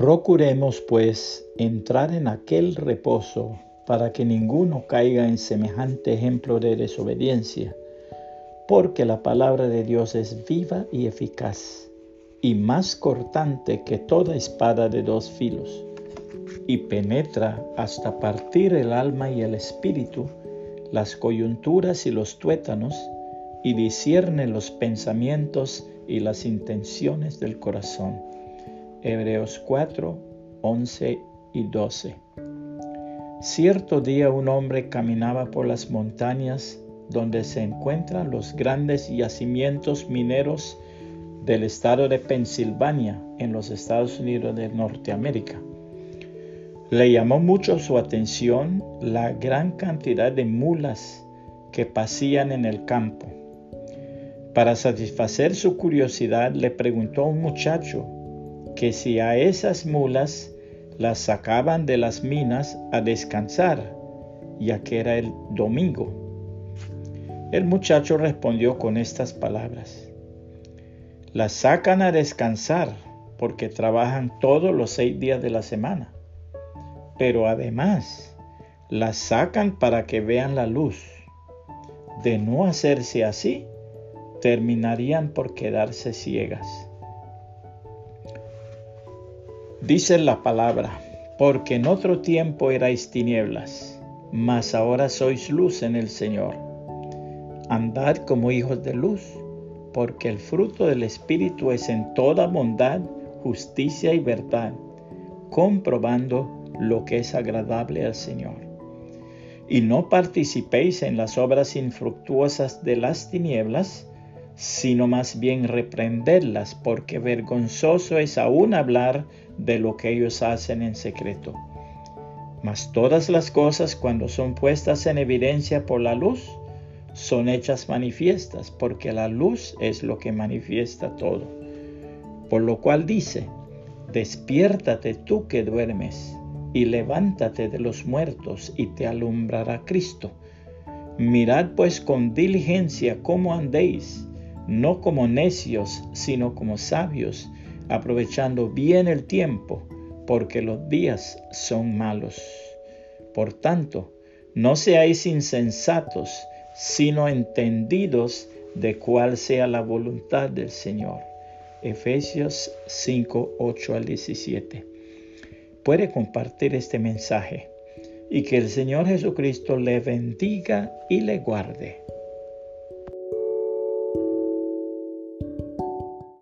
Procuremos, pues, entrar en aquel reposo para que ninguno caiga en semejante ejemplo de desobediencia, porque la palabra de Dios es viva y eficaz, y más cortante que toda espada de dos filos, y penetra hasta partir el alma y el espíritu, las coyunturas y los tuétanos, y discierne los pensamientos y las intenciones del corazón Hebreos 4, 11 y 12. Cierto día un hombre caminaba por las montañas donde se encuentran los grandes yacimientos mineros del estado de Pensilvania en los Estados Unidos de Norteamérica. Le llamó mucho su atención la gran cantidad de mulas que pasían en el campo. Para satisfacer su curiosidad le preguntó a un muchacho que si a esas mulas las sacaban de las minas a descansar, ya que era el domingo. El muchacho respondió con estas palabras. Las sacan a descansar porque trabajan todos los seis días de la semana. Pero además, las sacan para que vean la luz. De no hacerse así, terminarían por quedarse ciegas. Dice la palabra, porque en otro tiempo erais tinieblas, mas ahora sois luz en el Señor. Andad como hijos de luz, porque el fruto del Espíritu es en toda bondad, justicia y verdad, comprobando lo que es agradable al Señor. Y no participéis en las obras infructuosas de las tinieblas, sino más bien reprenderlas, porque vergonzoso es aún hablar de lo que ellos hacen en secreto. Mas todas las cosas cuando son puestas en evidencia por la luz, son hechas manifiestas, porque la luz es lo que manifiesta todo. Por lo cual dice, despiértate tú que duermes, y levántate de los muertos, y te alumbrará Cristo. Mirad pues con diligencia cómo andéis no como necios, sino como sabios, aprovechando bien el tiempo, porque los días son malos. Por tanto, no seáis insensatos, sino entendidos de cuál sea la voluntad del Señor. Efesios 5, 8 al 17. Puede compartir este mensaje y que el Señor Jesucristo le bendiga y le guarde.